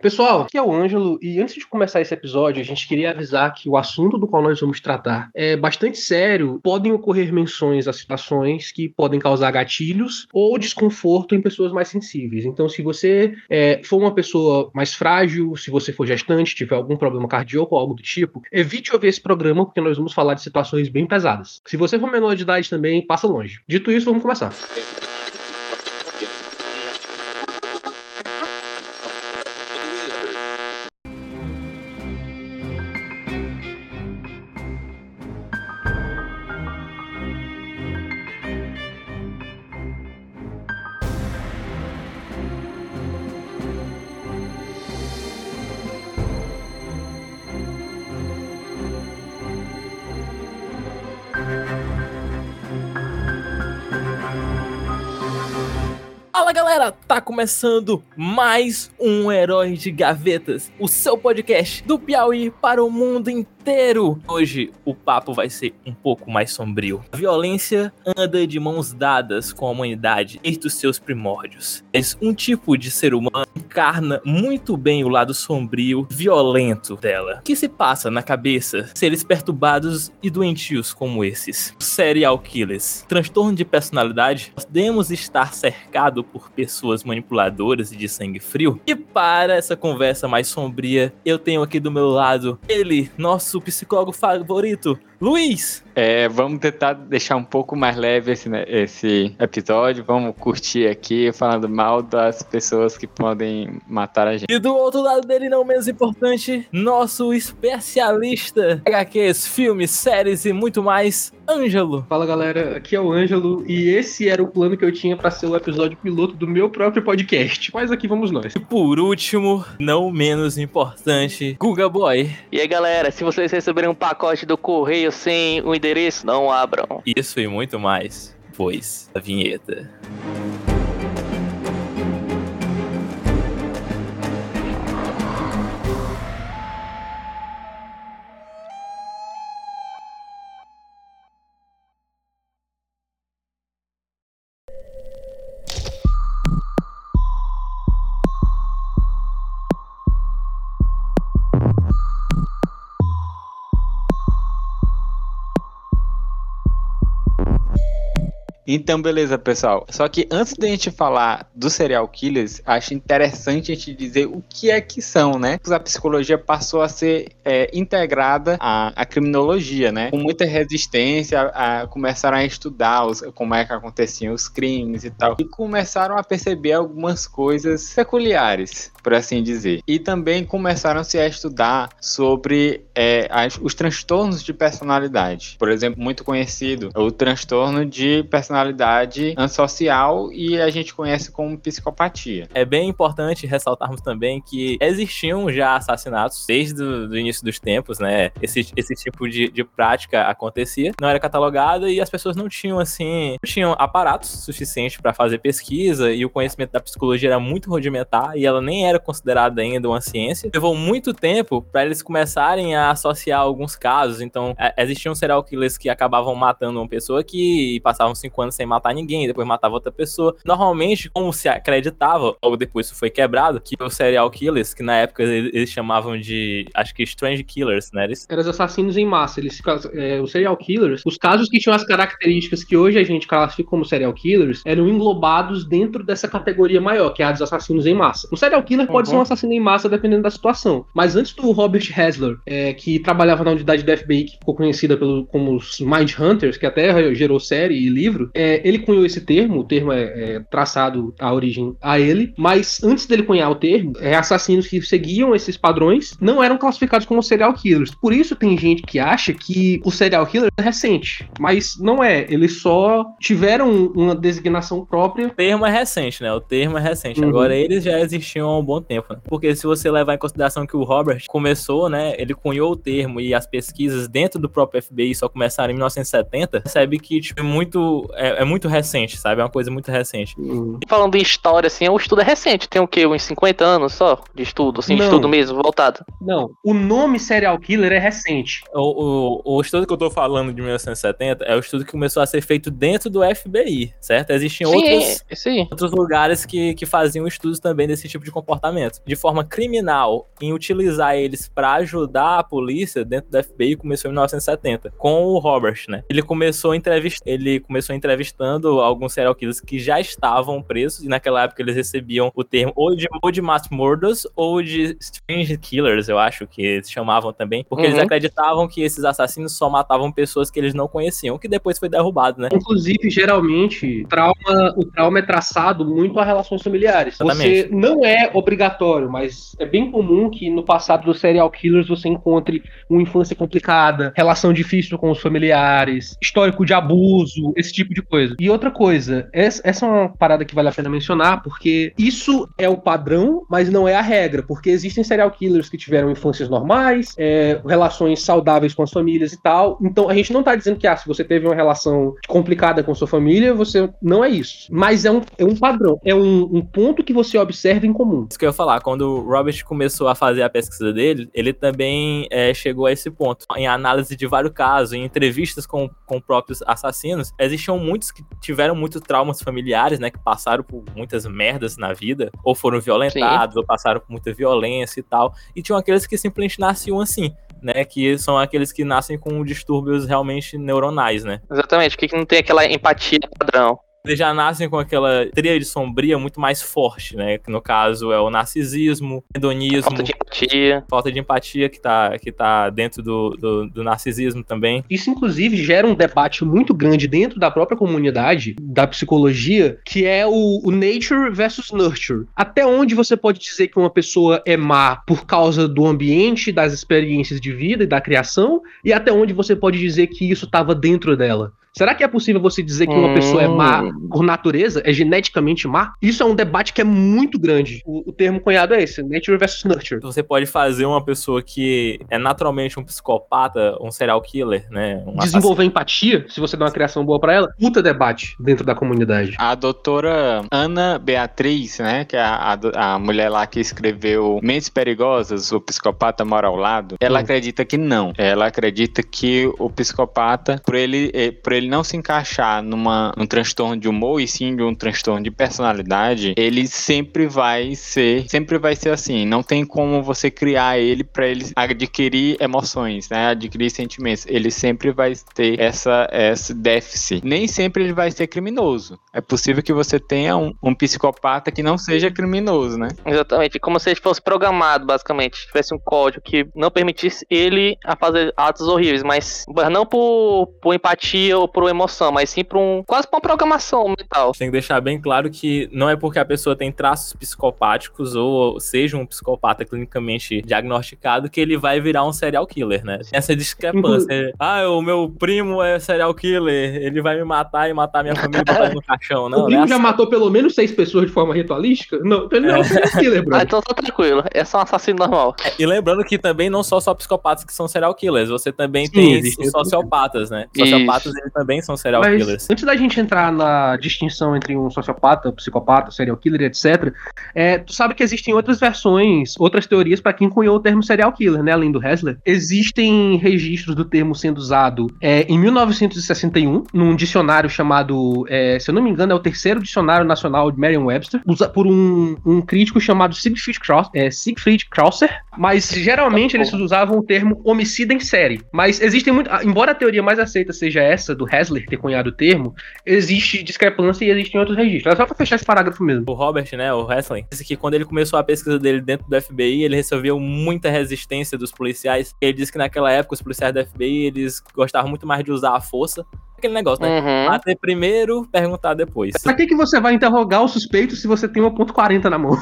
Pessoal, aqui é o Ângelo e antes de começar esse episódio, a gente queria avisar que o assunto do qual nós vamos tratar é bastante sério. Podem ocorrer menções a situações que podem causar gatilhos ou desconforto em pessoas mais sensíveis. Então, se você é, for uma pessoa mais frágil, se você for gestante, tiver algum problema cardíaco ou algo do tipo, evite ouvir esse programa porque nós vamos falar de situações bem pesadas. Se você for menor de idade também, passa longe. Dito isso, vamos começar. Começando mais um Herói de Gavetas, o seu podcast do Piauí para o mundo inteiro inteiro. Hoje o papo vai ser um pouco mais sombrio. A violência anda de mãos dadas com a humanidade desde os seus primórdios. Mas um tipo de ser humano encarna muito bem o lado sombrio, violento dela. O que se passa na cabeça seres perturbados e doentios como esses? Serial killers. Transtorno de personalidade. Podemos estar cercado por pessoas manipuladoras e de sangue frio? E para essa conversa mais sombria, eu tenho aqui do meu lado ele, nosso psicólogo favorito, Luiz. É, vamos tentar deixar um pouco mais leve esse, né, esse episódio. Vamos curtir aqui, falando mal das pessoas que podem matar a gente. E do outro lado dele, não menos importante, nosso especialista HQs, filmes, séries e muito mais, Ângelo. Fala galera, aqui é o Ângelo e esse era o plano que eu tinha para ser o episódio piloto do meu próprio podcast. Mas aqui vamos nós. E por último, não menos importante, Guga Boy. E aí galera, se vocês receberem um pacote do correio sem o endereço, não abram. Isso e muito mais, pois a vinheta. Então, beleza, pessoal. Só que antes da gente falar dos serial killers, acho interessante a gente dizer o que é que são, né? A psicologia passou a ser é, integrada à, à, criminologia, né? Com muita resistência, a, a começaram a estudar os, como é que aconteciam os crimes e tal. E começaram a perceber algumas coisas peculiares, por assim dizer. E também começaram-se a estudar sobre é, as, os transtornos de personalidade. Por exemplo, muito conhecido, o transtorno de personalidade personalidade antissocial e a gente conhece como psicopatia. É bem importante ressaltarmos também que existiam já assassinatos desde o início dos tempos, né? Esse, esse tipo de, de prática acontecia, não era catalogada e as pessoas não tinham, assim, não tinham aparatos suficientes para fazer pesquisa e o conhecimento da psicologia era muito rudimentar e ela nem era considerada ainda uma ciência. Levou muito tempo para eles começarem a associar alguns casos, então é, existiam serial killers que acabavam matando uma pessoa que passavam cinco anos anos sem matar ninguém, depois matava outra pessoa. Normalmente, como se acreditava, logo depois isso foi quebrado, que os serial killers, que na época eles chamavam de, acho que strange killers, né? Eles... Eram assassinos em massa. Eles, é, os serial killers, os casos que tinham as características que hoje a gente classifica como serial killers, eram englobados dentro dessa categoria maior, que é a dos assassinos em massa. Um serial killer uhum. pode ser um assassino em massa dependendo da situação. Mas antes do Robert Hasler, é, que trabalhava na unidade do FBI, que ficou conhecida pelo, como os Mind Hunters, que até gerou série e livro, é, ele cunhou esse termo, o termo é, é, traçado a origem a ele, mas antes dele cunhar o termo, é, assassinos que seguiam esses padrões não eram classificados como serial killers. Por isso tem gente que acha que o serial killer é recente, mas não é. Eles só tiveram uma designação própria. O termo é recente, né? O termo é recente. Uhum. Agora eles já existiam há um bom tempo, né? Porque se você levar em consideração que o Robert começou, né? Ele cunhou o termo e as pesquisas dentro do próprio FBI só começaram em 1970, percebe que tipo, muito é, é muito recente, sabe? É uma coisa muito recente. E falando em história, assim, o estudo é recente. Tem o quê? Uns 50 anos só de estudo, assim, de estudo mesmo, voltado. Não, o nome serial killer é recente. O, o, o estudo que eu tô falando de 1970 é o estudo que começou a ser feito dentro do FBI, certo? Existiam outros, Sim, sim. outros lugares que, que faziam estudos também desse tipo de comportamento. De forma criminal, em utilizar eles para ajudar a polícia dentro do FBI começou em 1970, com o Robert, né? Ele começou, entrevist... ele começou entrevistando alguns serial killers que já estavam presos, e naquela época eles recebiam o termo ou de, ou de mass murders ou de strange killers, eu acho que eles chamavam também, porque eles Uhum. acreditavam que esses assassinos só matavam pessoas que eles não conheciam, que depois foi derrubado, né? Inclusive, geralmente, trauma, o trauma é traçado muito a relações familiares. Exatamente. Você não é obrigatório, mas é bem comum que no passado dos serial killers você encontre uma infância complicada, relação difícil com os familiares, histórico de abuso, esse tipo de coisa. E outra coisa, essa, essa é uma parada que vale a pena mencionar, porque isso é o padrão, mas não é a regra, porque existem serial killers que tiveram infâncias normais, é, relações saudáveis com as famílias e tal. Então a gente não tá dizendo que ah, se você teve uma relação complicada com sua família, você não é isso. Mas é um, é um padrão, é um, um ponto que você observa em comum. Isso que eu ia falar, quando o Robert começou a fazer a pesquisa dele, ele também é, chegou a esse ponto. Em análise de vários casos, em entrevistas com, com próprios assassinos, existiam muitos que tiveram muitos traumas familiares, né? Que passaram por muitas merdas na vida, ou foram violentados, ou passaram por muita violência e tal. E tinham aqueles que simplesmente nasciam assim. Né, que são aqueles que nascem com distúrbios realmente neuronais, né? Exatamente, que não tem aquela empatia padrão. Eles já nascem com aquela tríade sombria muito mais forte, né? Que no caso é o narcisismo, hedonismo, Falta de empatia. falta de empatia que tá, que tá dentro do, do, do narcisismo também. Isso, inclusive, gera um debate muito grande dentro da própria comunidade da psicologia, que é o, o nature versus nurture. Até onde você pode dizer que uma pessoa é má por causa do ambiente, das experiências de vida e da criação, e até onde você pode dizer que isso estava dentro dela. Será que é possível você dizer que uma Hum. pessoa é má por natureza, é geneticamente má? Isso é um debate que é muito grande. O, o termo cunhado é esse, nature versus nurture. Você pode fazer uma pessoa que é naturalmente um psicopata, um serial killer, né? Um Desenvolver empatia, se você dá uma criação boa pra ela, puta debate dentro da comunidade. A doutora Ana Beatriz, né, que é a, a, a mulher lá que escreveu Mentes Perigosas, o psicopata mora ao lado, ela Hum. acredita que não. Ela acredita que o psicopata, por ele, eh, por ele não se encaixar numa, num transtorno de humor e sim de um transtorno de personalidade, ele sempre vai ser, sempre vai ser assim. Não tem como você criar ele para ele adquirir emoções, né, adquirir sentimentos. Ele sempre vai ter essa, esse déficit. Nem sempre ele vai ser criminoso. É possível que você tenha um, um psicopata que não seja criminoso, né? Exatamente, como se ele fosse programado, basicamente. Tivesse um código que não permitisse ele a fazer atos horríveis, mas mas não por, por empatia ou por emoção, mas sim por um. quase por uma programação mental. Tem que deixar bem claro que não é porque a pessoa tem traços psicopáticos ou seja um psicopata clinicamente diagnosticado que ele vai virar um serial killer, né? Tem essa discrepância. Ah, o meu primo é serial killer, ele vai me matar e matar minha família e botar no caixão. Não, o primo né? já matou pelo menos seis pessoas de forma ritualística? Não, então ele não é um serial killer, Ah, brother. então tá tranquilo, é só um assassino normal. E lembrando que também não só só psicopatas que são serial killers, você também Sim, tem sociopatas, né? Sociopatas eles também são serial Mas killers. antes da gente entrar na distinção entre um sociopata, psicopata, serial killer, etc., é, tu sabe que existem outras versões, outras teorias para quem cunhou o termo serial killer, né? Além do Hessler. Existem registros do termo sendo usado é, em 1961, num dicionário chamado, é, se eu não me engano, é o terceiro dicionário nacional de Merriam-Webster, por um, um crítico chamado Siegfried, Kraus, é, Siegfried Krauser, mas geralmente eles usavam o termo homicida em série. Mas existem muito. Embora a teoria mais aceita seja essa, do Hessler ter cunhado o termo, existe discrepância e existem outros registros. É só pra fechar esse parágrafo mesmo. O Robert, né, o Wrestling, disse que quando ele começou a pesquisa dele dentro do FBI, ele recebeu muita resistência dos policiais. Ele disse que naquela época os policiais do FBI, eles gostavam muito mais de usar a força. Aquele negócio, né? Uhum. Bater primeiro, perguntar depois. Pra que, que você vai interrogar o suspeito se você tem uma ponto .40 na mão?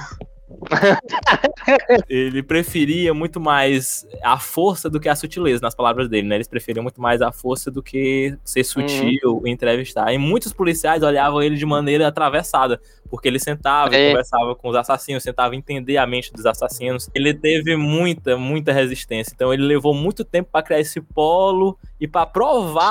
Ele preferia muito mais a força do que a sutileza, nas palavras dele, né? Eles preferiam muito mais a força do que ser sutil e entrevistar. E muitos policiais olhavam ele de maneira atravessada, porque ele sentava e É. conversava com os assassinos, tentava entender a mente dos assassinos. Ele teve muita, muita resistência. Então ele levou muito tempo pra criar esse polo e pra provar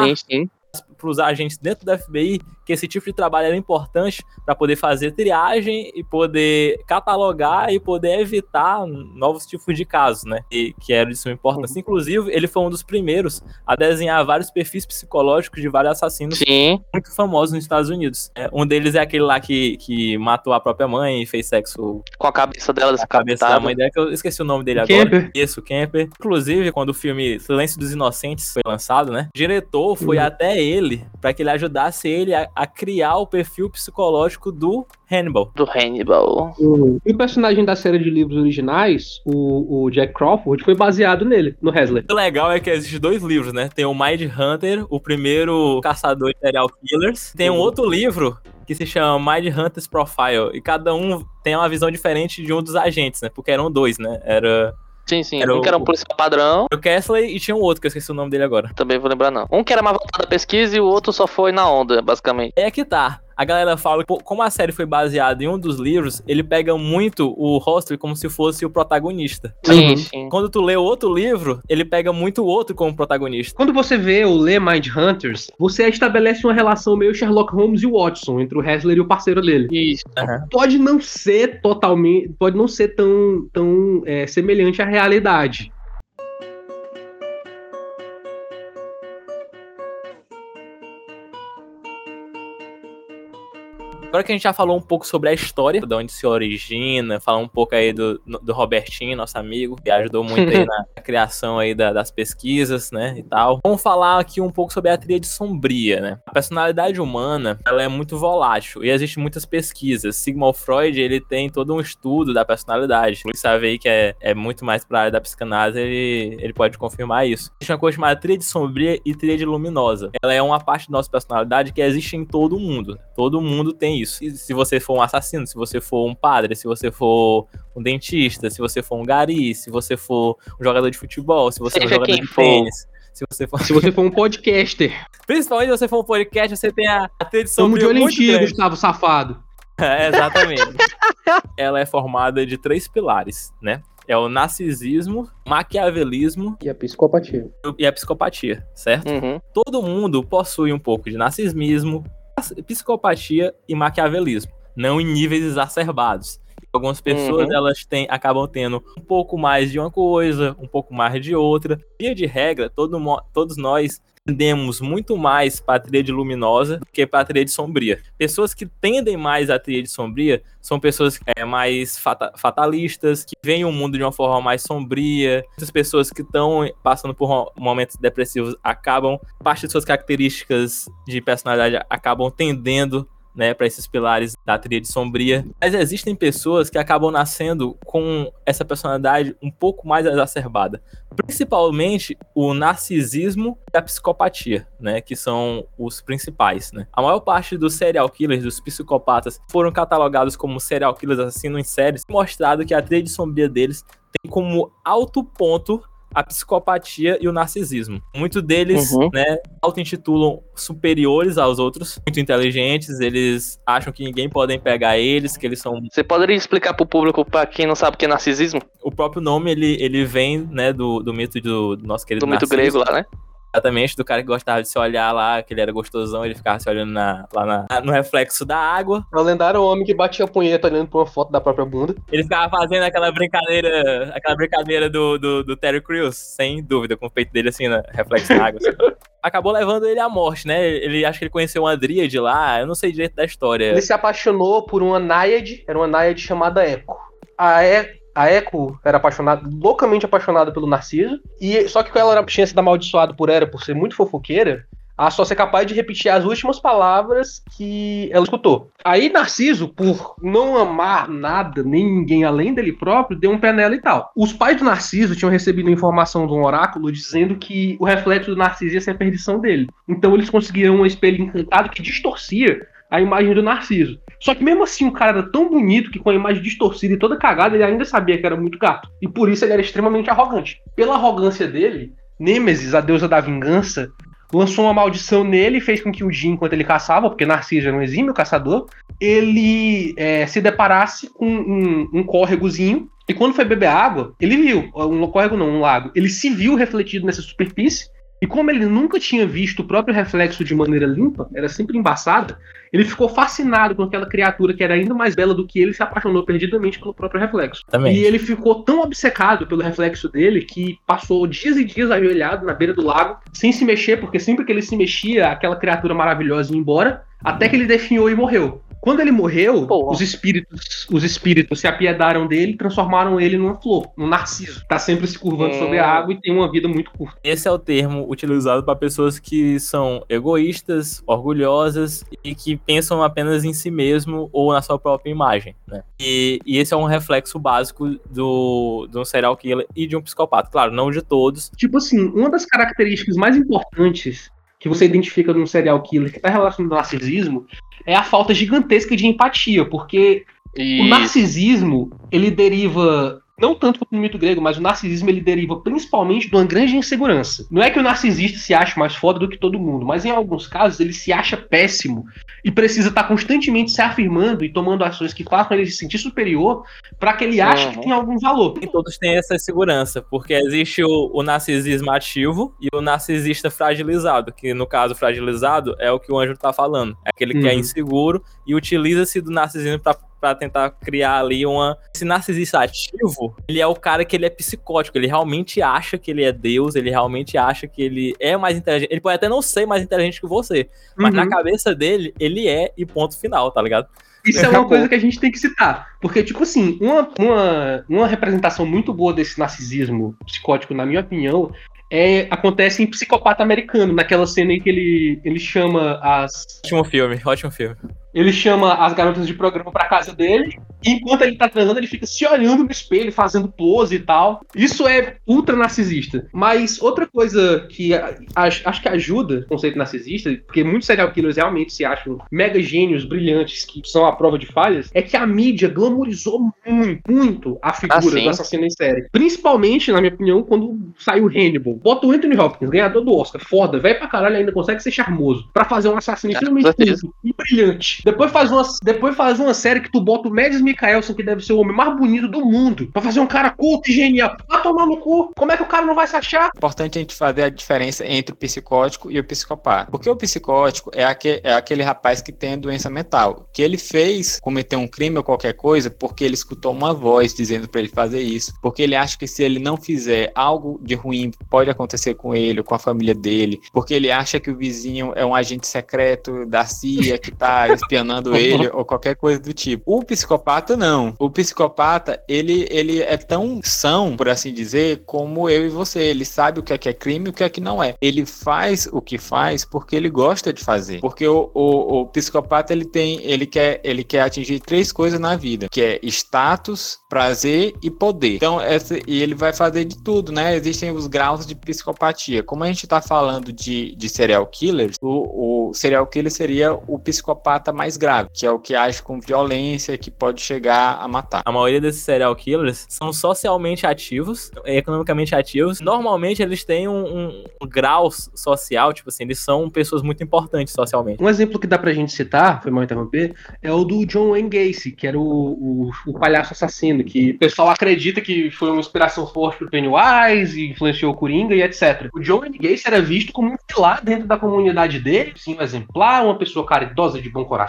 para os agentes dentro da FBI que esse tipo de trabalho era importante para poder fazer triagem e poder catalogar e poder evitar novos tipos de casos, né? E, que era de suma importância. Uhum. Inclusive, ele foi um dos primeiros a desenhar vários perfis psicológicos de vários assassinos Sim. muito famosos nos Estados Unidos. É, um deles é aquele lá que, que matou a própria mãe e fez sexo com a cabeça dela, a cabeça da mãe dela, que eu esqueci o nome dele agora. Isso, Kemper. Inclusive, quando o filme Silêncio dos Inocentes foi lançado, né? O diretor foi uhum. até ele para que ele ajudasse ele a, a criar o perfil psicológico do Hannibal. Do Hannibal. Uhum. E o personagem da série de livros originais, o, o Jack Crawford, foi baseado nele, no Hesley. O legal é que existem dois livros, né? Tem o Mind Hunter, o primeiro caçador de serial killers. Tem um uhum. outro livro que se chama Mind Hunters Profile. E cada um tem uma visão diferente de um dos agentes, né? Porque eram dois, né? Era Sim, sim. Era um o, que era um policial padrão. O Kessler e tinha um outro, que eu esqueci o nome dele agora. Também vou lembrar, não. Um que era mais voltado à pesquisa e o outro só foi na onda, basicamente. É que tá a galera fala que, como a série foi baseada em um dos livros, ele pega muito o Hostel como se fosse o protagonista. Sim, uhum. sim. Quando tu lê outro livro, ele pega muito o outro como protagonista. Quando você vê ou lê Mind Hunters, você estabelece uma relação meio Sherlock Holmes e Watson, entre o Hessler e o parceiro dele. Isso. Uhum. Pode não ser totalmente, pode não ser tão, tão é, semelhante à realidade. Agora que a gente já falou um pouco sobre a história, de onde se origina, falar um pouco aí do, do Robertinho, nosso amigo, que ajudou muito aí na criação aí da, das pesquisas, né, e tal. Vamos falar aqui um pouco sobre a tríade sombria, né? A personalidade humana, ela é muito volátil e existem muitas pesquisas. Sigmund Freud, ele tem todo um estudo da personalidade. Ele sabe aí que é, é muito mais pra área da psicanálise, ele, ele pode confirmar isso. Existe uma coisa chamada tríade sombria e tríade luminosa. Ela é uma parte da nossa personalidade que existe em todo mundo. Todo mundo tem isso. Se você for um assassino, se você for um padre, se você for um dentista, se você for um gari, se você for um jogador de futebol, se você for um jogador de tênis. Se você, for... se você for um podcaster. Principalmente se você for um podcast, você tem a, a tradição Estamos de olho em ti, Gustavo Safado. É, exatamente. Ela é formada de três pilares, né? É o narcisismo, maquiavelismo e a psicopatia. E a psicopatia, certo? Uhum. Todo mundo possui um pouco de narcisismo, psicopatia e maquiavelismo, não em níveis exacerbados. Algumas pessoas uhum. elas têm, acabam tendo um pouco mais de uma coisa, um pouco mais de outra. Via de regra, todo, todos nós tendemos muito mais para a tríade luminosa do que para a tríade sombria. Pessoas que tendem mais à tríade sombria são pessoas é, mais fata fatalistas, que veem o mundo de uma forma mais sombria. Muitas pessoas que estão passando por momentos depressivos acabam, parte de suas características de personalidade acabam tendendo né, para esses pilares da tríade sombria. Mas existem pessoas que acabam nascendo com essa personalidade um pouco mais exacerbada, principalmente o narcisismo e a psicopatia, né, que são os principais, né. A maior parte dos serial killers, dos psicopatas, foram catalogados como serial killers assassinos em séries, mostrado que a tríade sombria deles tem como alto ponto a psicopatia e o narcisismo. Muitos deles, uhum. né, auto-intitulam superiores aos outros, muito inteligentes, eles acham que ninguém pode pegar eles, que eles são... Você poderia explicar pro público, para quem não sabe o que é narcisismo? O próprio nome, ele, ele vem, né, do, do mito do, do nosso querido Do mito grego lá, né? Exatamente, do cara que gostava de se olhar lá, que ele era gostosão, ele ficava se olhando na, lá na, no reflexo da água. É o lendário homem que batia a punheta olhando pra uma foto da própria bunda. Ele ficava fazendo aquela brincadeira, aquela brincadeira do, do, do Terry Crews, sem dúvida, com o peito dele assim, no reflexo da água. Assim. Acabou levando ele à morte, né? Ele acho que ele conheceu uma Dríade lá, eu não sei direito da história. Ele se apaixonou por uma Naiad, era uma Naiad chamada Echo. A Echo a Echo era apaixonada, loucamente apaixonada pelo Narciso, e só que ela era, tinha sido amaldiçoada por Hera por ser muito fofoqueira, a só ser capaz de repetir as últimas palavras que ela escutou. Aí Narciso, por não amar nada, nem ninguém além dele próprio, deu um pé nela e tal. Os pais do Narciso tinham recebido informação de um oráculo dizendo que o reflexo do Narciso ia ser a perdição dele. Então eles conseguiram um espelho encantado que distorcia a imagem do Narciso. Só que mesmo assim o cara era tão bonito que com a imagem distorcida e toda cagada, ele ainda sabia que era muito gato. E por isso ele era extremamente arrogante. Pela arrogância dele, Nêmesis, a deusa da vingança, lançou uma maldição nele e fez com que o dia, enquanto ele caçava, porque Narciso era um exímio caçador, ele é, se deparasse com um, um córregozinho. E quando foi beber água, ele viu, um córrego não, um lago, ele se viu refletido nessa superfície E como ele nunca tinha visto o próprio reflexo de maneira limpa, era sempre embaçada, ele ficou fascinado com aquela criatura que era ainda mais bela do que ele e se apaixonou perdidamente pelo próprio reflexo. Também. E ele ficou tão obcecado pelo reflexo dele que passou dias e dias ajoelhado na beira do lago, sem se mexer, porque sempre que ele se mexia, aquela criatura maravilhosa ia embora, até que ele definhou e morreu. Quando ele morreu, Porra. os espíritos, os espíritos se apiedaram dele e transformaram ele numa flor, num narciso. Tá sempre se curvando Hum. sobre a água e tem uma vida muito curta. Esse é o termo utilizado para pessoas que são egoístas, orgulhosas e que pensam apenas em si mesmo ou na sua própria imagem. Né? E, e esse é um reflexo básico do, de um serial killer e de um psicopata. Claro, não de todos. Tipo assim, uma das características mais importantes que você identifica num serial killer que tá relacionado ao narcisismo é a falta gigantesca de empatia, porque o E narcisismo, ele deriva não tanto do mito grego, mas o narcisismo ele deriva principalmente de uma grande insegurança. Não é que o narcisista se ache mais foda do que todo mundo, mas em alguns casos ele se acha péssimo e precisa estar constantemente se afirmando e tomando ações que façam ele se sentir superior para que ele ache que Uhum. tem algum valor. Nem todos têm essa segurança, porque existe o, o narcisismo ativo e o narcisista fragilizado, que no caso fragilizado é o que o anjo tá falando. É aquele que é Uhum. inseguro e utiliza-se do narcisismo pra pra tentar criar ali uma. Esse narcisista ativo, ele é o cara que ele é psicótico, ele realmente acha que ele é Deus, ele realmente acha que ele é mais inteligente. Ele pode até não ser mais inteligente que você, mas Uhum. na cabeça dele, ele é e ponto final, tá ligado? Isso é uma coisa que a gente tem que citar. Porque, tipo assim, uma, uma, uma representação muito boa desse narcisismo psicótico, na minha opinião, é, acontece em Psicopata Americano, naquela cena em que ele, ele chama as. Ótimo filme, ótimo filme. Ele chama as garotas de programa pra casa dele, e enquanto ele tá transando, ele fica se olhando no espelho, fazendo pose e tal. Isso é ultra narcisista. Mas outra coisa que acho, que ajuda o conceito narcisista, porque muitos serial killers realmente se acham mega gênios, brilhantes, que são a prova de falhas, é que a mídia glamorizou muito, muito a figura Ah, do assassino em série. Principalmente, na minha opinião, quando saiu Hannibal. Bota o Anthony Hopkins, ganhador do Oscar, foda, velho pra caralho, ainda consegue ser charmoso. Pra fazer um assassino com extremamente e brilhante. Depois faz, uma, depois faz uma série que tu bota o Mads Mikkelsen, que deve ser o homem mais bonito do mundo, pra fazer um cara culto e genial. Vai tomar no cu. Como é que o cara não vai se achar? importante a gente fazer a diferença entre o psicótico e o psicopata. Porque o psicótico é, aque- é aquele rapaz que tem doença mental, que ele fez cometer um crime ou qualquer coisa porque ele escutou uma voz dizendo pra ele fazer isso, porque ele acha que se ele não fizer algo de ruim pode acontecer com ele ou com a família dele, porque ele acha que o vizinho é um agente secreto da CIA que tá espionando ele ou qualquer coisa do tipo. O psicopata não. O psicopata, ele, ele é tão são, por assim dizer, como eu e você. Ele sabe o que é que é crime e o que é que não é. Ele faz o que faz porque ele gosta de fazer. Porque o, o, o psicopata, ele tem, ele quer, ele quer atingir três coisas na vida, que é status, prazer e poder. Então, essa, e ele vai fazer de tudo, né? Existem os graus de psicopatia. Como a gente tá falando de, de serial killers, o, o serial killer seria o psicopata mais grave, que é o que age com violência, que pode chegar a matar. A maioria desses serial killers são socialmente ativos, economicamente ativos. Normalmente eles têm um, um- grau social, tipo assim, eles são pessoas muito importantes socialmente. Um exemplo que dá pra gente citar, foi mal interromper, é o do John Wayne Gacy, que era o, o, o palhaço assassino, que o pessoal acredita que foi uma inspiração forte pro Pennywise, e influenciou o Coringa e etc. O John Wayne Gacy era visto como um pilar dentro da comunidade dele, sim, um exemplar, uma pessoa caridosa de bom coração,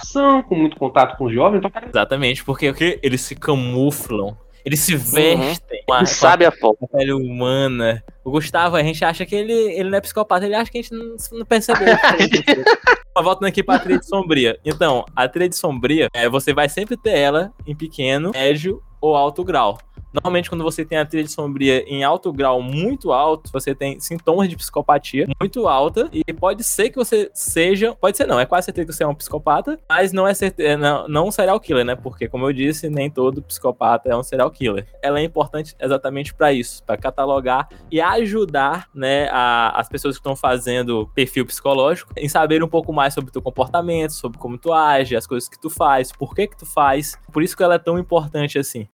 com muito contato com os jovens, então, cara, Exatamente, porque o quê? eles se camuflam, eles se vestem com a, Ele sabe a foto. pele humana. O Gustavo, a gente acha que ele, ele não é psicopata, ele acha que a gente não, não percebeu. Voltando aqui pra tríade sombria. Então, a tríade sombria, é, você vai sempre ter ela em pequeno, médio ou alto grau. Normalmente, quando você tem a tríade sombria em alto grau muito alto, você tem sintomas de psicopatia muito alta. E pode ser que você seja. Pode ser não, é quase certeza que você é um psicopata, mas não é certeza, não, não um serial killer, né? Porque, como eu disse, nem todo psicopata é um serial killer. Ela é importante exatamente para isso, para catalogar e ajudar, né, a- as pessoas que estão fazendo perfil psicológico em saber um pouco mais sobre o teu comportamento, sobre como tu age, as coisas que tu faz, por que que tu faz. Por isso que ela é tão importante assim.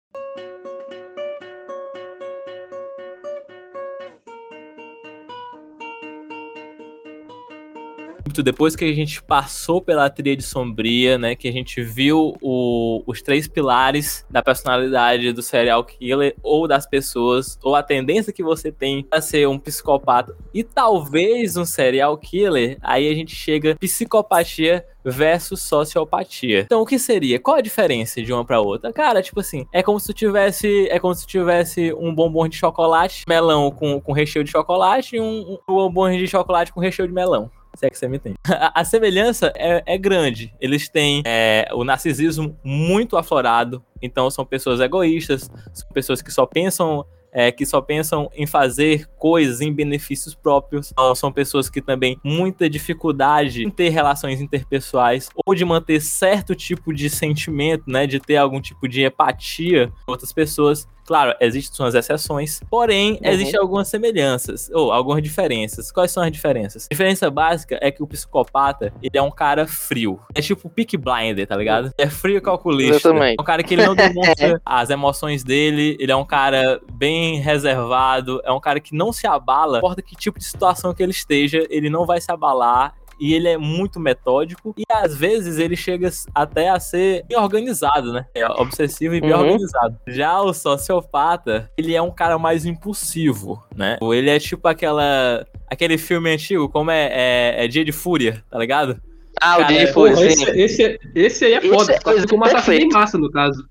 Muito depois que a gente passou pela tríade sombria, né? Que a gente viu o, os três pilares da personalidade do serial killer ou das pessoas, ou a tendência que você tem a ser um psicopata e talvez um serial killer, aí a gente chega psicopatia versus sociopatia. Então, o que seria? Qual a diferença de uma para outra? Cara, tipo assim, é como se tivesse, é como se tivesse um bombom de chocolate, melão com, com recheio de chocolate e um, um bombom de chocolate com recheio de melão. Se é que você me tem. A, semelhança é, é, grande. Eles têm é, o narcisismo muito aflorado. Então são pessoas egoístas, são pessoas que só pensam é, que só pensam em fazer coisas em benefícios próprios. São pessoas que também muita dificuldade em ter relações interpessoais ou de manter certo tipo de sentimento, né, de ter algum tipo de empatia com outras pessoas. Claro, existem suas exceções, porém, uhum. existem algumas semelhanças, ou algumas diferenças. Quais são as diferenças? A diferença básica é que o psicopata, ele é um cara frio. É tipo Peak Blinder, tá ligado? É frio e calculista. É um cara que ele não demonstra as emoções dele, ele é um cara bem reservado, é um cara que não se abala, não importa que tipo de situação que ele esteja, ele não vai se abalar, e ele é muito metódico e às vezes ele chega até a ser bem organizado, né? É obsessivo e bem uhum. organizado. Já o sociopata, ele é um cara mais impulsivo, né? Ele é tipo aquela aquele filme antigo, como é, é, é Dia de Fúria, tá ligado? Ah, cara, o Dia de Fúria, sim. Esse, esse, esse aí é foda, esse é com uma assassino em massa, no caso.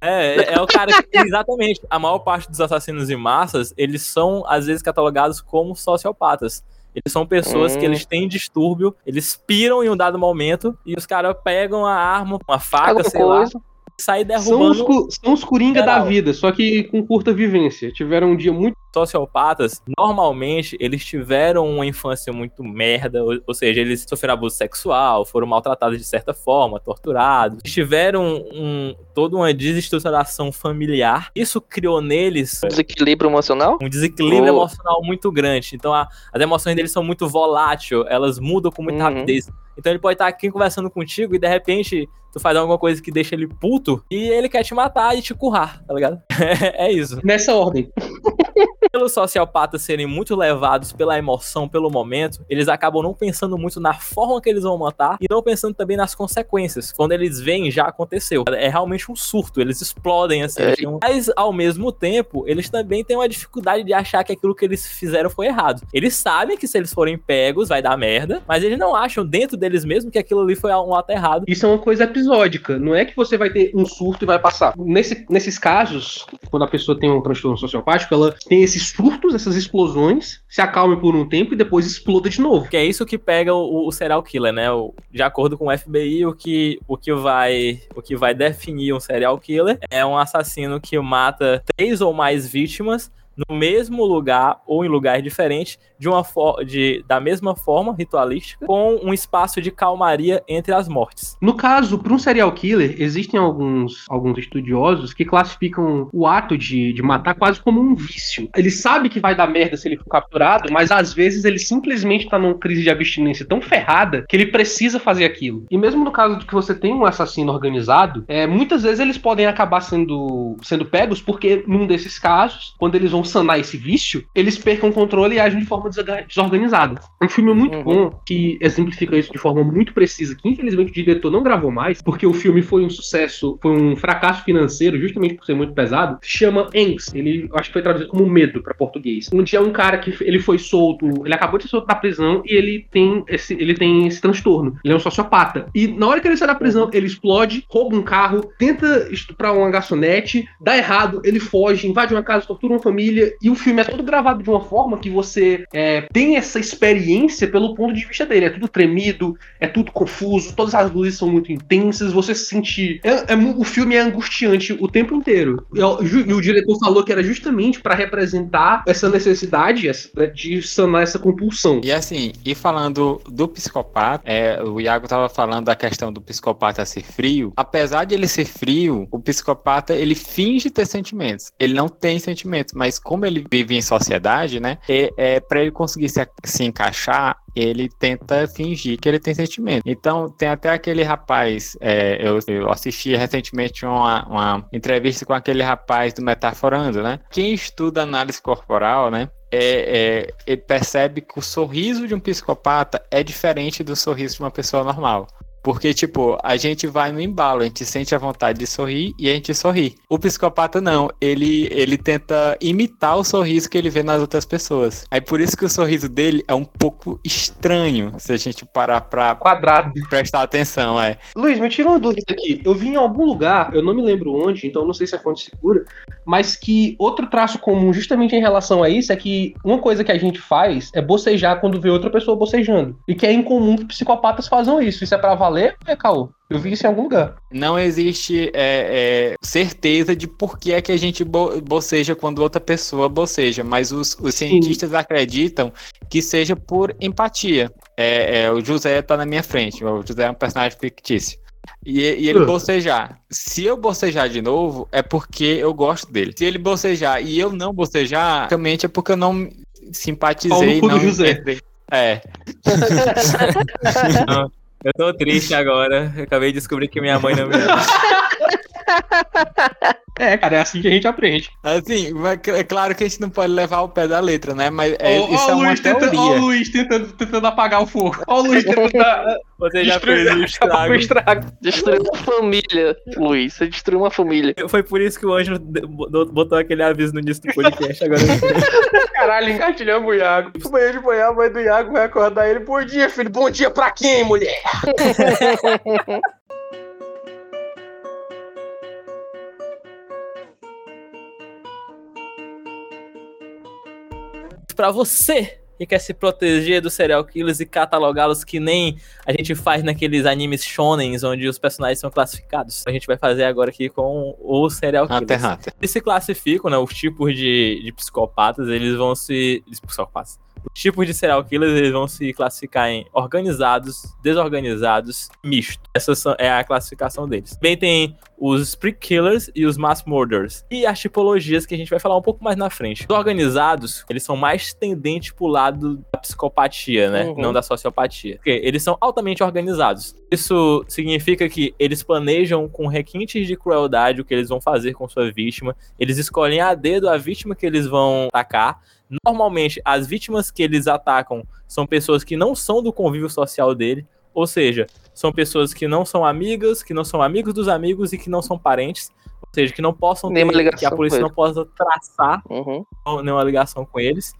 É, é, é o cara que, exatamente, a maior parte dos assassinos em massas, eles são, às vezes, catalogados como sociopatas. Eles são pessoas hum. que eles têm distúrbio, eles piram em um dado momento e os caras pegam a arma, uma faca, Alguma sei coisa. lá, sai derrubando. São os, são os coringa geral. da vida, só que com curta vivência. Tiveram um dia muito. Sociopatas, normalmente, eles tiveram uma infância muito merda, ou, ou, seja, eles sofreram abuso sexual, foram maltratados de certa forma, torturados, tiveram um, toda uma desestruturação familiar. Isso criou neles. Um desequilíbrio emocional? Um desequilíbrio oh. emocional muito grande. Então, a, as emoções deles são muito voláteis, elas mudam com muita uhum. rapidez. Então ele pode estar aqui conversando contigo e de repente tu faz alguma coisa que deixa ele puto e ele quer te matar e te currar, tá ligado? é isso. Nessa ordem. Pelos sociopatas serem muito levados pela emoção, pelo momento, eles acabam não pensando muito na forma que eles vão matar e não pensando também nas consequências. Quando eles veem, já aconteceu. É realmente um surto, eles explodem assim. É. Mas, ao mesmo tempo, eles também têm uma dificuldade de achar que aquilo que eles fizeram foi errado. Eles sabem que se eles forem pegos, vai dar merda, mas eles não acham dentro deles mesmos que aquilo ali foi um ato errado. Isso é uma coisa episódica, não é que você vai ter um surto e vai passar. Nesse, nesses casos, quando a pessoa tem um transtorno sociopático, ela tem esses surtos, essas explosões, se acalma por um tempo e depois exploda de novo. Que é isso que pega o, o serial killer, né? O, de acordo com o FBI, o que, o, que vai, o que vai definir um serial killer é um assassino que mata três ou mais vítimas no mesmo lugar ou em lugares diferentes, de uma de, da mesma forma ritualística, com um espaço de calmaria entre as mortes. No caso, para um serial killer, existem alguns, alguns estudiosos que classificam o ato de, de matar quase como um vício. Ele sabe que vai dar merda se ele for capturado, mas às vezes ele simplesmente está numa crise de abstinência tão ferrada que ele precisa fazer aquilo. E mesmo no caso de que você tem um assassino organizado, é, muitas vezes eles podem acabar sendo, sendo pegos porque, num desses casos, quando eles vão sanar esse vício, eles percam o controle e agem de forma desorganizada. Um filme muito uhum. bom que exemplifica isso de forma muito precisa, que infelizmente o diretor não gravou mais, porque o filme foi um sucesso, foi um fracasso financeiro, justamente por ser muito pesado, se chama Angst. Ele acho que foi traduzido como medo para português. Um dia um cara que ele foi solto, ele acabou de ser solto da prisão e ele tem esse, ele tem esse transtorno. Ele é um sociopata. E na hora que ele sai da prisão, uhum. ele explode, rouba um carro, tenta estuprar uma garçonete, dá errado, ele foge, invade uma casa, tortura uma família e o filme é todo gravado de uma forma que você é, tem essa experiência pelo ponto de vista dele. É tudo tremido, é tudo confuso, todas as luzes são muito intensas, você se sente. É, é, o filme é angustiante o tempo inteiro. E, e o diretor falou que era justamente para representar essa necessidade né, de sanar essa compulsão. E assim, e falando do psicopata, é, o Iago tava falando da questão do psicopata ser frio. Apesar de ele ser frio, o psicopata ele finge ter sentimentos. Ele não tem sentimentos, mas como ele vive em sociedade, né? É para ele conseguir se, se encaixar, ele tenta fingir que ele tem sentimento. Então, tem até aquele rapaz, é, eu, eu, assisti recentemente uma, uma, entrevista com aquele rapaz do Metaforando, né? Quem estuda análise corporal, né? é, é, ele percebe que o sorriso de um psicopata é diferente do sorriso de uma pessoa normal. Porque, tipo, a gente vai no embalo, a gente sente a vontade de sorrir e a gente sorri. O psicopata não, ele, ele tenta imitar o sorriso que ele vê nas outras pessoas. Aí por isso que o sorriso dele é um pouco estranho, se a gente parar pra Quadrado. prestar atenção, é. Luiz, me tira uma dúvida aqui. Eu vi em algum lugar, eu não me lembro onde, então não sei se é fonte segura, mas que outro traço comum justamente em relação a isso é que uma coisa que a gente faz é bocejar quando vê outra pessoa bocejando. E que é incomum que psicopatas façam isso. Isso é pra valer ou é caô? Eu vi isso em algum lugar. Não existe é, é, certeza de por que é que a gente bo boceja quando outra pessoa boceja, mas os, os cientistas acreditam que seja por empatia. É, é, o José tá na minha frente, o José é um personagem fictício. E, e ele bocejar. Se eu bocejar de novo, é porque eu gosto dele. Se ele bocejar e eu não bocejar, realmente é porque eu não simpatizei. do não José. É. Eu tô triste agora. Eu acabei de descobrir que minha mãe não me ama. É, cara, é assim que a gente aprende. Assim, é claro que a gente não pode levar o pé da letra, né? Mas é, Ó, isso ó é o uma Luiz tentando, teoria. ó o Luiz tentando, tentando apagar o fogo. Ó o Luiz tentando Você já fez o estrago. estrago. Destruiu uma família, Luiz. Você destruiu uma família. Foi por isso que o Anjo botou aquele aviso no início do podcast. Agora. Caralho, engatilhamos o Iago. Amanhã de manhã a mãe do Iago vai acordar ele. Bom dia, filho. Bom dia pra quem, mulher? Pra você que quer se proteger dos serial killers e catalogá-los que nem a gente faz naqueles animes shonens onde os personagens são classificados. A gente vai fazer agora aqui com o serial killers. Eles se classificam, né? Os tipos de, de psicopatas, eles vão se. Psicopatas. Os tipos de serial killers, eles vão se classificar em organizados, desorganizados, misto. Essa é a classificação deles. Também tem os spree killers e os mass murderers. E as tipologias que a gente vai falar um pouco mais na frente. Os organizados, eles são mais tendentes pro lado da psicopatia, né? Uhum. Não da sociopatia. Porque eles são altamente organizados. Isso significa que eles planejam com requintes de crueldade o que eles vão fazer com sua vítima. Eles escolhem a dedo a vítima que eles vão atacar. Normalmente, as vítimas que eles atacam são pessoas que não são do convívio social dele. Ou seja, são pessoas que não são amigas, que não são amigos dos amigos e que não são parentes. Ou seja, que não possam ter, que a polícia não possa traçar Uhum. nenhuma ligação com eles.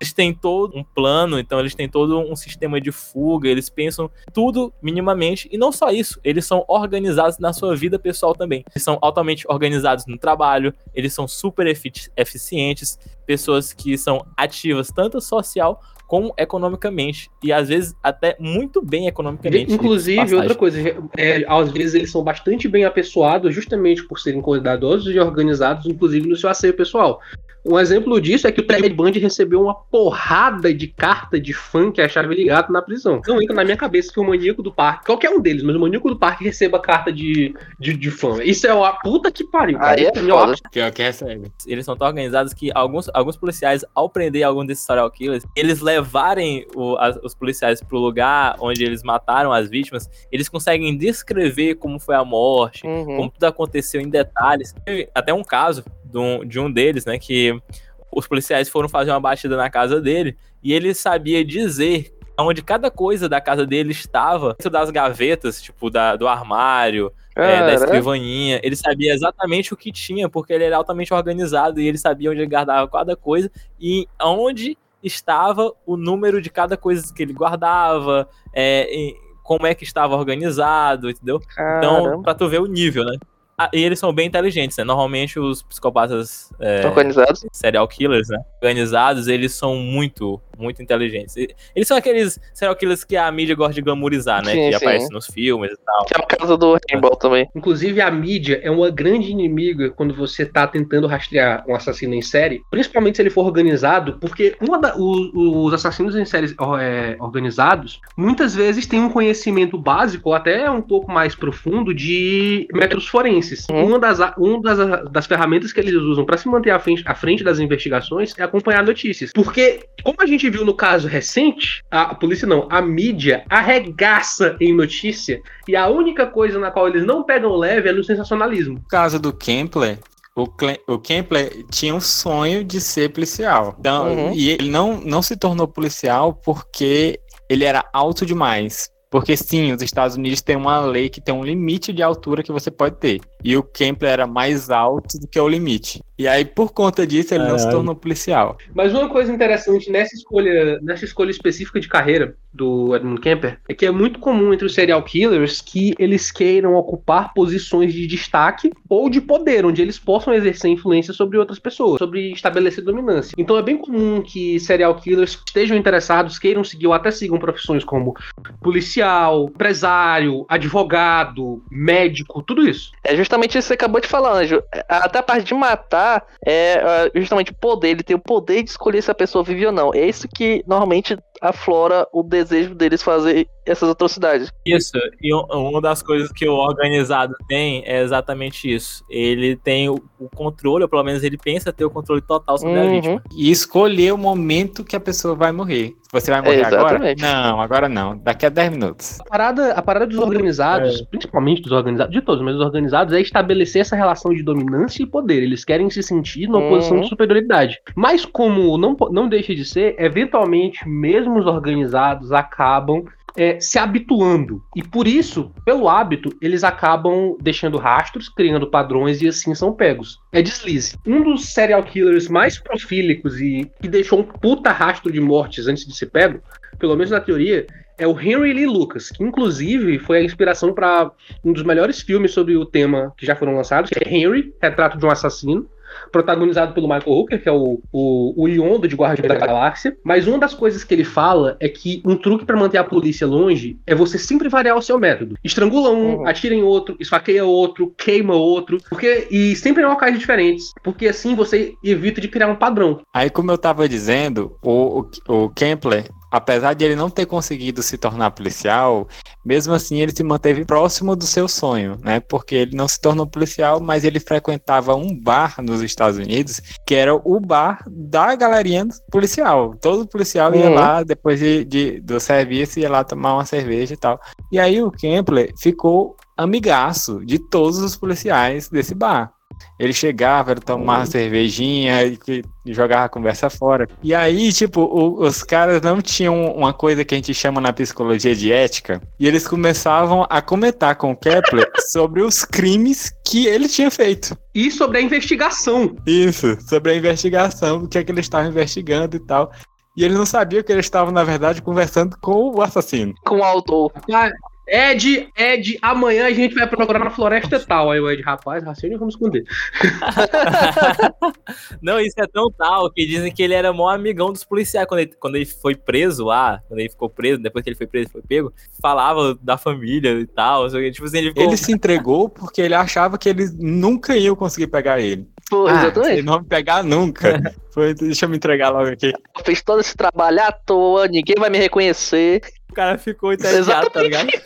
Eles têm todo um plano, então eles têm todo um sistema de fuga, eles pensam tudo minimamente. E não só isso, eles são organizados na sua vida pessoal também. Eles são altamente organizados no trabalho, eles são super efi- eficientes, pessoas que são ativas tanto social como economicamente. E às vezes até muito bem economicamente. Inclusive, outra coisa, é, às vezes eles são bastante bem apessoados, justamente por serem cuidadosos e organizados, inclusive no seu asseio pessoal. Um exemplo disso é que o Ted Bundy recebeu uma porrada de carta de fã que achava ele gato na prisão. Não entra na minha cabeça que o maníaco do parque, qualquer um deles, mas o maníaco do parque receba carta de, de, de fã. Isso é uma puta que pariu, cara. Aí é foda. Pior que recebe. eles são tão organizados que alguns, alguns policiais, ao prender algum desses serial killers, eles levarem o- as- os policiais pro lugar onde eles mataram as vítimas, eles conseguem descrever como foi a morte, Uhum. como tudo aconteceu em detalhes. Teve até um caso de um, de deles, né, que os policiais foram fazer uma batida na casa dele e ele sabia dizer onde cada coisa da casa dele estava dentro das gavetas, tipo, da, do armário, é, da escrivaninha. Ele sabia exatamente o que tinha, porque ele era altamente organizado e ele sabia onde ele guardava cada coisa e onde estava o número de cada coisa que ele guardava, é, como é que estava organizado, entendeu? Então, caramba. pra tu ver o nível, né? Ah, e eles são bem inteligentes, né? Normalmente os psicopatas é, Organizados. serial killers, né? Organizados, eles são muito, muito inteligentes. E- Eles são aqueles serial killers que a mídia gosta de glamourizar, né? Sim, que sim. aparecem nos filmes e tal. Que é o caso do Rainbow também. Inclusive, a mídia é uma grande inimiga quando você tá tentando rastrear um assassino em série, principalmente se ele for organizado, porque uma da- o- os assassinos em séries é, organizados muitas vezes têm um conhecimento básico, ou até um pouco mais profundo, de métodos forenses. Uhum. Uma das, a- um das, das ferramentas que eles usam para se manter à frente, à frente das investigações é acompanhar notícias. Porque, como a gente viu no caso recente, a, a polícia não, a mídia arregaça em notícia e a única coisa na qual eles não pegam leve é no sensacionalismo. No caso do Kempler, o, Cle- o Kempler tinha um sonho de ser policial. Então, Uhum. E ele não, não se tornou policial porque ele era alto demais. Porque sim, os Estados Unidos têm uma lei que tem um limite de altura que você pode ter. E o Kempler era mais alto do que o limite. E aí, por conta disso, ele não se tornou policial. Mas uma coisa interessante nessa escolha, nessa escolha específica de carreira do Edmund Kemper é que é muito comum entre os serial killers que eles queiram ocupar posições de destaque ou de poder, onde eles possam exercer influência sobre outras pessoas, sobre estabelecer dominância. Então é bem comum que serial killers estejam interessados, queiram seguir ou até sigam profissões como policial, empresário, advogado, médico, tudo isso. É justamente isso que você acabou de falar, Anjo. É, Até a parte de matar é é, justamente o poder. Ele tem o poder de escolher se a pessoa vive ou não. É isso que normalmente aflora o desejo deles fazer essas atrocidades. Isso, e um- uma das coisas que o organizado tem é exatamente isso. Ele tem o, o controle, ou pelo menos ele pensa ter o controle total sobre a Uhum. vítima. E escolher o momento que a pessoa vai morrer. Você vai morrer agora? Exatamente. Não, agora não. Daqui a 10 minutos. A parada, a parada dos organizados, principalmente dos organizados, de todos, mas dos organizados, é estabelecer essa relação de dominância e poder. Eles querem se sentir numa Uhum. posição de superioridade. Mas como não, não deixa de ser, eventualmente, mesmo os organizados acabam é, se habituando. E por isso, pelo hábito, eles acabam deixando rastros, criando padrões e assim são pegos. É deslize. Um dos serial killers mais profílicos e que deixou um puta rastro de mortes antes de ser pego, pelo menos na teoria, é o Henry Lee Lucas, que inclusive foi a inspiração para um dos melhores filmes sobre o tema que já foram lançados, que é Henry, Retrato de um Assassino, protagonizado pelo Michael Hooker, que é o, o, o Yondo de Guardiões da Galáxia. Mas uma das coisas que ele fala é que um truque para manter a polícia longe é você sempre variar o seu método. Estrangula um, Uhum. atira em outro, esfaqueia outro, queima outro, porque e sempre em locais diferentes, porque assim você evita de criar um padrão. Aí, como eu tava dizendo, o, o, o Kempler, apesar de ele não ter conseguido se tornar policial, mesmo assim ele se manteve próximo do seu sonho, né? Porque ele não se tornou policial, mas ele frequentava um bar nos Estados Unidos, que era o bar da galerinha policial. Todo policial ia Uhum. lá, depois de, de- do serviço, ia lá tomar uma cerveja e tal. E aí o Kempler ficou amigaço de todos os policiais desse bar. Ele chegava, ele tomava uma cervejinha e, e jogava a conversa fora. E aí, tipo, o- os caras não tinham uma coisa que a gente chama na psicologia de ética. E eles começavam a comentar com o Kepler sobre os crimes que ele tinha feito. E sobre a investigação. Isso, sobre a investigação, o que é que eles estavam investigando e tal. E eles não sabiam que eles estavam, na verdade, conversando com o assassino. Com o autor. Ah, Ed, Ed, amanhã a gente vai procurar na floresta tal. Aí o Ed, rapaz, raciocínio, vamos esconder. Não, isso é tão tal que dizem que ele era maior amigão dos policiais quando ele, quando ele foi preso lá, quando ele ficou preso, depois que ele foi preso, foi pego, falava da família e tal. Tipo assim, ele ficou. Ele se entregou porque ele achava que eles nunca iam conseguir pegar ele. Pô, Ah, exatamente. Vocês não me pegar nunca. Foi, deixa eu me entregar logo aqui. Fez todo esse trabalho à toa, ninguém vai me reconhecer. O cara ficou entediado, tá ligado?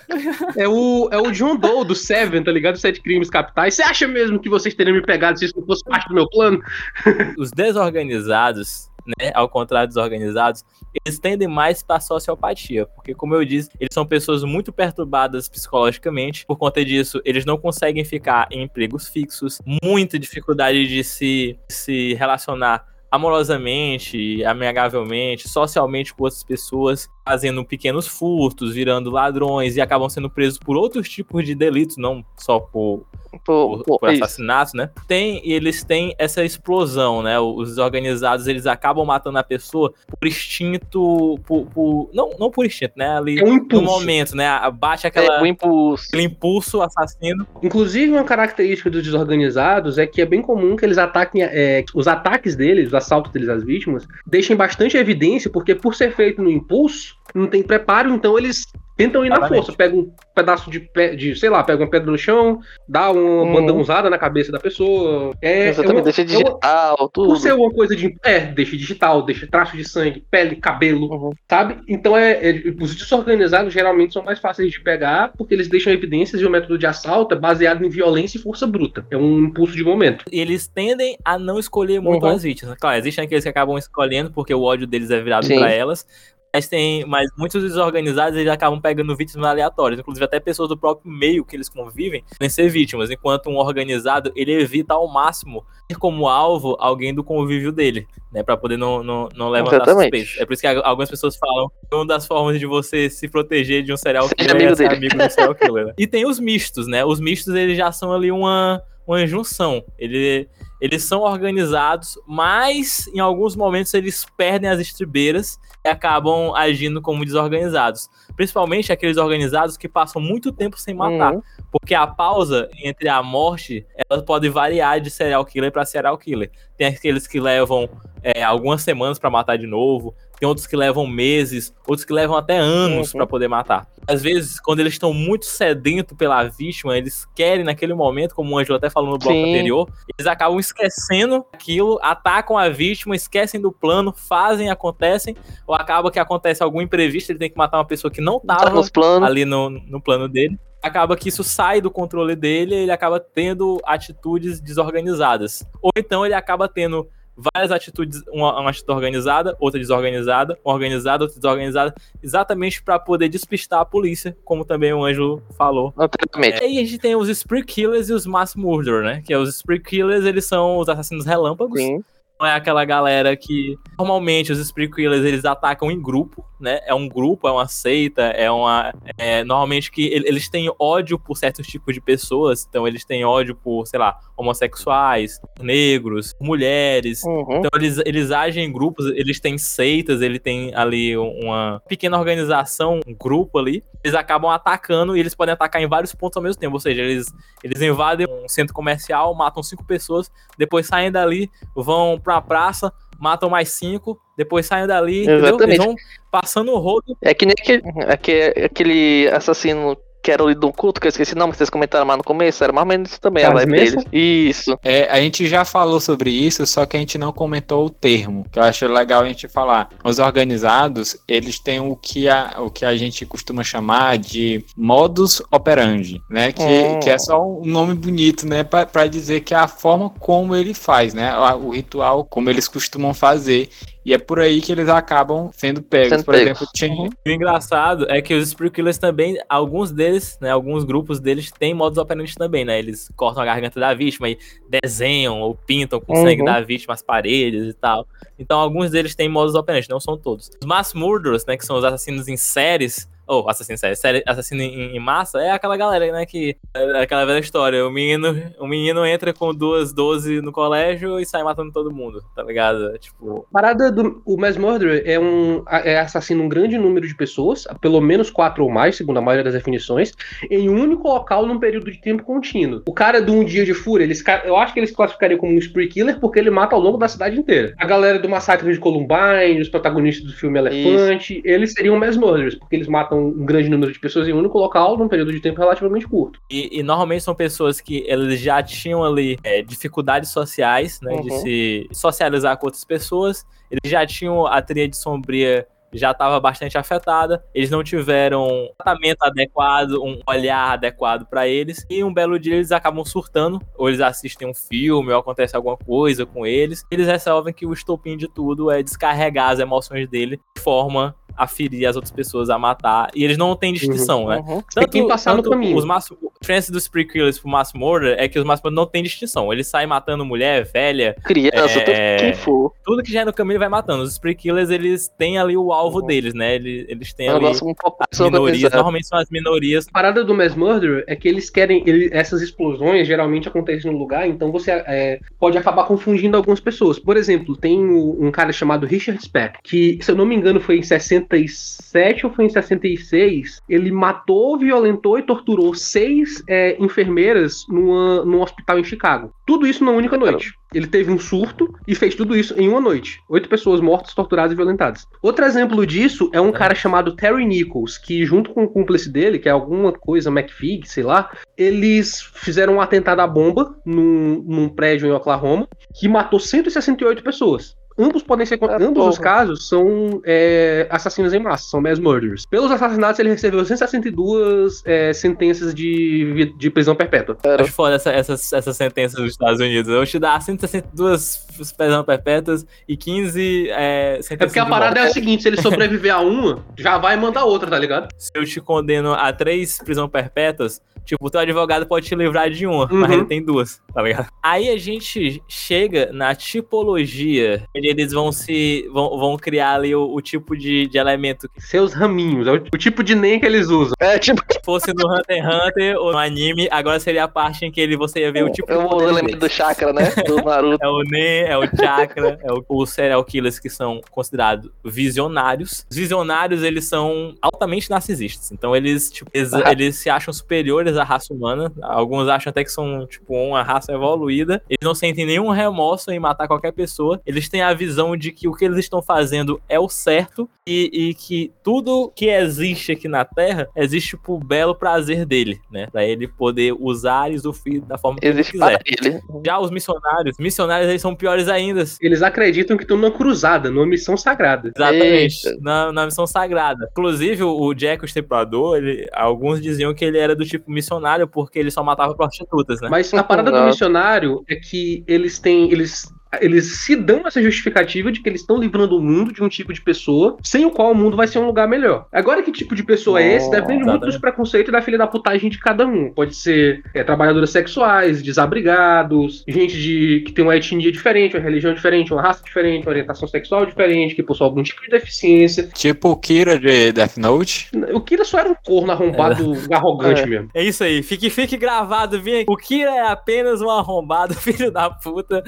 É o, é o John Doe do Seven, tá ligado? Sete crimes capitais. Você acha mesmo que vocês teriam me pegado se isso não fosse parte do meu plano? Os desorganizados, né, ao contrário dos organizados, eles tendem mais para sociopatia, porque como eu disse, eles são pessoas muito perturbadas psicologicamente. Por conta disso, eles não conseguem ficar em empregos fixos, muita dificuldade de se, se relacionar amorosamente, amigavelmente, socialmente com outras pessoas, fazendo pequenos furtos, virando ladrões e acabam sendo presos por outros tipos de delitos, não só por por, por isso. assassinatos, né? Tem, e eles têm essa explosão, né? Os organizados, eles acabam matando a pessoa por instinto, por, por- não, não por instinto, né? Ali É um no impulso. momento, né? Bate É, aquela, o impulso. aquele impulso assassino. Inclusive, uma característica dos desorganizados é que é bem comum que eles ataquem. é, os ataques deles, os assaltos deles às vítimas, deixem bastante evidência, porque por ser feito no impulso, não tem preparo, então eles tentam ir na Exatamente. força. Pegam um pedaço de, pé, de sei lá, pega uma pedra no chão, dá uma Uhum. bandãozada na cabeça da pessoa. É, Exatamente, é uma- deixa é uma- digital, tudo. Por ser uma coisa de. É, deixa digital, deixa traço de sangue, pele, cabelo, Uhum. sabe? Então é, é- os desorganizados geralmente são mais fáceis de pegar porque eles deixam evidências e o método de assalto é baseado em violência e força bruta. É um impulso de momento. Eles tendem a não escolher muito Uhum. as vítimas. Claro, existem aqueles que acabam escolhendo porque o ódio deles é virado Sim. pra elas. Mas tem, mas muitos desorganizados eles acabam pegando vítimas aleatórias, inclusive até pessoas do próprio meio que eles convivem podem ser vítimas, enquanto um organizado ele evita ao máximo ter como alvo alguém do convívio dele, né, para poder não, não, não levantar Exatamente. suspeitas. É por isso que algumas pessoas falam que uma das formas de você se proteger de um serial Seja killer amigo é ser dele. amigo do serial killer. né? E tem os mistos, né? Os mistos eles já são ali uma uma junção. Ele, eles são organizados, mas em alguns momentos eles perdem as estribeiras e acabam agindo como desorganizados. Principalmente aqueles organizados que passam muito tempo sem matar. Uhum. Porque a pausa entre a morte, ela pode variar de serial killer para serial killer. Tem aqueles que levam é, algumas semanas para matar de novo, tem outros que levam meses, outros que levam até anos Uhum. para poder matar. Às vezes, quando eles estão muito sedentos pela vítima, eles querem naquele momento, como o Ângelo até falou no bloco Sim. anterior, eles acabam esquecendo aquilo, atacam a vítima, esquecem do plano, fazem, acontecem, ou acaba que acontece algum imprevisto, ele tem que matar uma pessoa que não Tá tava nos planos. ali no, no plano dele. Acaba que isso sai do controle dele, ele acaba tendo atitudes desorganizadas. Ou então ele acaba tendo várias atitudes, uma, uma atitude organizada, outra desorganizada, uma organizada, outra desorganizada, exatamente para poder despistar a polícia, como também o Ângelo falou. Anteriormente. E aí a gente tem os Spree Killers e os Mass Murder, né? Que é os Spree Killers, eles são os assassinos relâmpagos. Sim. Não é aquela galera que normalmente os Spree Killers eles atacam em grupo, né? É um grupo, é uma seita, é uma. é, normalmente que ele- eles têm ódio por certos tipos de pessoas, então eles têm ódio por, sei lá, homossexuais, negros, mulheres. Uhum. Então eles, eles agem em grupos, eles têm seitas, ele tem ali uma pequena organização, um grupo ali. Eles acabam atacando e eles podem atacar em vários pontos ao mesmo tempo. Ou seja, eles, eles invadem um centro comercial, matam cinco pessoas, depois saem dali, vão pra praça, matam mais cinco, depois saem dali, entendeu? Eles Exatamente. vão passando o rodo. É que nem aquele, aque- aquele assassino que era ali do culto, que eu esqueci o nome que vocês comentaram lá no começo, era mais ou menos isso também, a Manson? deles. Isso. É, a gente já falou sobre isso, só que a gente não comentou o termo, que eu acho legal a gente falar. Os organizados, eles têm o que a, o que a gente costuma chamar de modus operandi, né? Que, Hum. que é só um nome bonito, né? Pra pra dizer que é a forma como ele faz, né? O ritual, como eles costumam fazer. E é por aí que eles acabam sendo pegos. Sendo Por pegos. exemplo, tinha, Uhum. E o engraçado é que os Spree Killers também, alguns deles, né, alguns grupos deles têm modos operantes também, né? Eles cortam a garganta da vítima e desenham ou pintam com o sangue Uhum. da vítima as paredes e tal. Então alguns deles têm modos operantes, não são todos. Os Mass Murderers, né, que são os assassinos em séries, ou assassino em série, série assassino em, em massa, é aquela galera, né, que é aquela velha história, o menino, o menino entra com duas 12 no colégio e sai matando todo mundo, tá ligado? Tipo, A parada do o Mass Murderer é um é assassino um grande número de pessoas, pelo menos quatro ou mais, segundo a maioria das definições, em um único local num período de tempo contínuo. O cara do Um Dia de Fúria, eles, eu acho que eles classificariam como um spree killer porque ele mata ao longo da cidade inteira. A galera do Massacre de Columbine, os protagonistas do filme Elefante, eles seriam Mass Murderers, porque eles matam um grande número de pessoas em um único local num período de tempo relativamente curto. E, e normalmente são pessoas que eles já tinham ali é, dificuldades sociais, né? De Uhum. se socializar com outras pessoas. Eles já tinham a tríade sombria já estava bastante afetada. Eles não tiveram um tratamento adequado, um olhar adequado para eles. E um belo dia eles acabam surtando, ou eles assistem um filme, ou acontece alguma coisa com eles. Eles resolvem que o estopim de tudo é descarregar as emoções dele de forma a ferir as outras pessoas, a matar. E eles não têm distinção, né? Uhum. Tem quem passar no caminho. Os mass, a diferença dos pre-killers pro mass murder é que os mass murder não tem distinção. Eles saem matando mulher, velha, Criança, É. tudo que for. tudo que já é no caminho ele vai matando. Os pre-killers, eles têm ali o alvo Uhum. deles, né? Eles, eles têm É ali um pouco as minorias. Normalmente são as minorias. A parada do Mass Murderer é que eles querem. ele- essas explosões geralmente acontecem no lugar, então você é, pode acabar confundindo algumas pessoas. Por exemplo, tem o- um cara chamado Richard Speck, que, se eu não me engano, foi em 67 ou foi em 66. Ele matou, violentou e torturou seis é, enfermeiras numa, num hospital em Chicago. Tudo isso numa única noite. Ele teve um surto e fez tudo isso em uma noite. Oito pessoas mortas, torturadas e violentadas. Outro exemplo disso é um cara chamado Terry Nichols, que junto com o cúmplice dele, que é alguma coisa McFig, sei lá, eles fizeram um atentado à bomba num, num prédio em Oklahoma que matou 168 pessoas. Ambos podem ser. Ah, ambos os porra. casos são é, assassinos em massa, são mass murderers. Pelos assassinatos, ele recebeu 162 é, sentenças de, de prisão perpétua. Acho foda essa, essas, essas sentenças dos Estados Unidos. Eu vou te dar 162 prisões perpétuas e 15 é, sentenças É porque a parada é a seguinte: se ele sobreviver a uma, já vai mandar outra, tá ligado? Se eu te condeno a três prisões perpétuas, tipo, o teu advogado pode te livrar de uma, Uhum. mas ele tem duas, tá ligado? Aí a gente chega na tipologia, onde eles vão se. vão, vão criar ali o, o tipo de, de elemento Seus raminhos, é o, o tipo de NEM que eles usam. É, tipo, fosse no Hunter x Hunter ou no anime, agora seria a parte em que ele, você ia ver o tipo é o elemento do chakra, né? Do Naruto. É o Nen, é o Chakra, é o, os serial killers que são considerados visionários. Os visionários, eles são altamente narcisistas. Então, eles, tipo, eles, Ah. eles se acham superiores à raça humana. Alguns acham até que são, tipo, uma raça evoluída. Eles não sentem nenhum remorso em matar qualquer pessoa. Eles têm a visão de que o que eles estão fazendo é o certo e, e que tudo que existe aqui na Terra existe por belo prazer dele, né? Pra ele poder usar e usufruir da forma que Existe ele quiser. ele. Já os missionários, missionários eles são piores ainda. Eles acreditam que estão numa cruzada, numa missão sagrada. Exatamente. Na, na missão sagrada. Inclusive, o, Jack, o Estrepador, ele, alguns diziam que ele era do tipo missionário porque ele só matava prostitutas, né? Mas a parada do missionário é que eles têm. Eles, eles se dão essa justificativa de que eles estão livrando o mundo de um tipo de pessoa sem o qual o mundo vai ser um lugar melhor. Agora, que tipo de pessoa é esse? Depende muito Exatamente. dos preconceitos e da filha da putagem de cada um. Pode ser é, trabalhadoras sexuais, desabrigados, gente de, que tem uma etnia diferente, uma religião diferente, uma raça diferente, uma orientação sexual diferente, que possui algum tipo de deficiência. Tipo o Kira de Death Note. O Kira só era um corno arrombado arrogante É. mesmo. É isso aí, fique, fique gravado, vinha. O Kira é apenas um arrombado, filho da puta.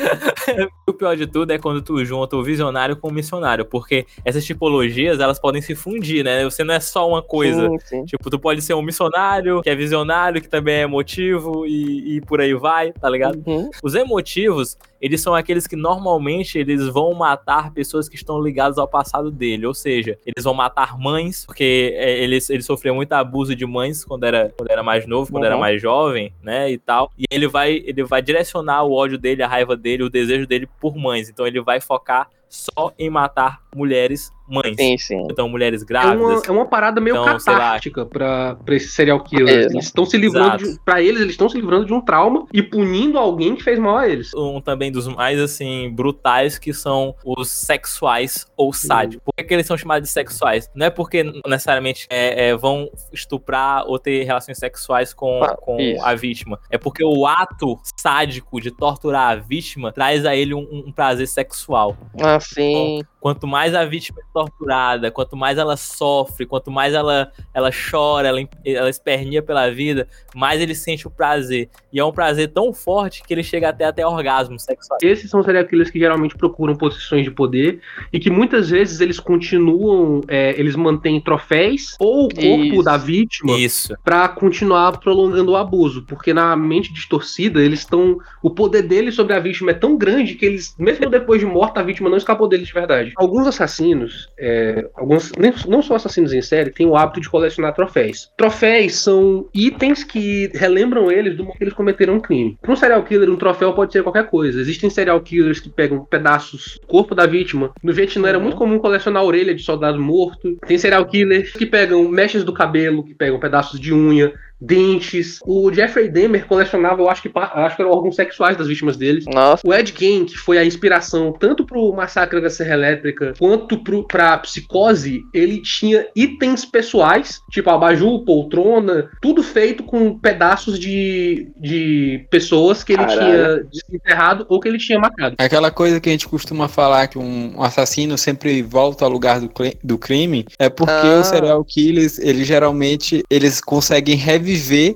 O pior de tudo é quando tu junta o visionário com o missionário, porque essas tipologias, elas podem se fundir, né? Você não é só uma coisa. Sim, sim. Tipo, tu pode ser um missionário, que é visionário, que também é emotivo e, e por aí vai, tá ligado? Uhum. Os emotivos, eles são aqueles que normalmente eles vão matar pessoas que estão ligadas ao passado dele. Ou seja, eles vão matar mães, porque é, eles, ele sofreu muito abuso de mães quando era, quando era mais novo, quando Uhum. era mais jovem, né? E tal. E ele vai, ele vai direcionar o ódio dele, a raiva dele, o desejo dele por mães. Então ele vai focar só em matar mulheres mães. Sim, sim. Então, mulheres É uma, grávidas. é uma parada meio Então, lá. catártica pra, pra esses serial killers. É, eles estão se livrando de, pra eles, eles estão se livrando de um trauma e punindo alguém que fez mal a eles. um também dos mais assim brutais que são os sexuais ou sádicos. Por que, que eles são chamados de sexuais? Não é porque necessariamente é, é, vão estuprar ou ter relações sexuais com, Ah, com isso. a vítima. É porque o ato sádico de torturar a vítima traz a ele um, um prazer sexual. Ah, sim. Quanto mais a vítima é torturada, quanto mais ela sofre, quanto mais ela, ela chora, ela, ela espernia pela vida, mais ele sente o prazer. E é um prazer tão forte que ele chega até até orgasmo sexual. Esses são killers que geralmente procuram posições de poder e que muitas vezes eles continuam, é, eles mantêm troféus ou o corpo Isso. da vítima pra continuar prolongando o abuso, porque na mente distorcida eles estão, o poder deles sobre a vítima é tão grande que eles, mesmo depois de morta, a vítima não escapou deles de verdade. Alguns assassinos, é, alguns não só assassinos em série, têm o hábito de colecionar troféus. Troféus são itens que relembram eles do momento que eles cometeram um crime. Para um serial killer, um troféu pode ser qualquer coisa. Existem serial killers que pegam pedaços do corpo da vítima. No Vietnã era muito comum colecionar a orelha de soldado morto. Tem serial killers que pegam mechas do cabelo, que pegam pedaços de unha, dentes. O Jeffrey Dahmer colecionava, eu acho que, acho que eram órgãos sexuais das vítimas deles. Nossa. O Ed Gein, que foi a inspiração tanto pro Massacre da Serra Elétrica quanto pro, pra Psicose, ele tinha itens pessoais, tipo abajur, poltrona, tudo feito com pedaços de, de pessoas que ele Caralho. tinha desenterrado ou que ele tinha matado. Aquela coisa que a gente costuma falar que um assassino sempre volta ao lugar do, do crime é porque Ah. os serial killers, eles geralmente eles conseguem reviver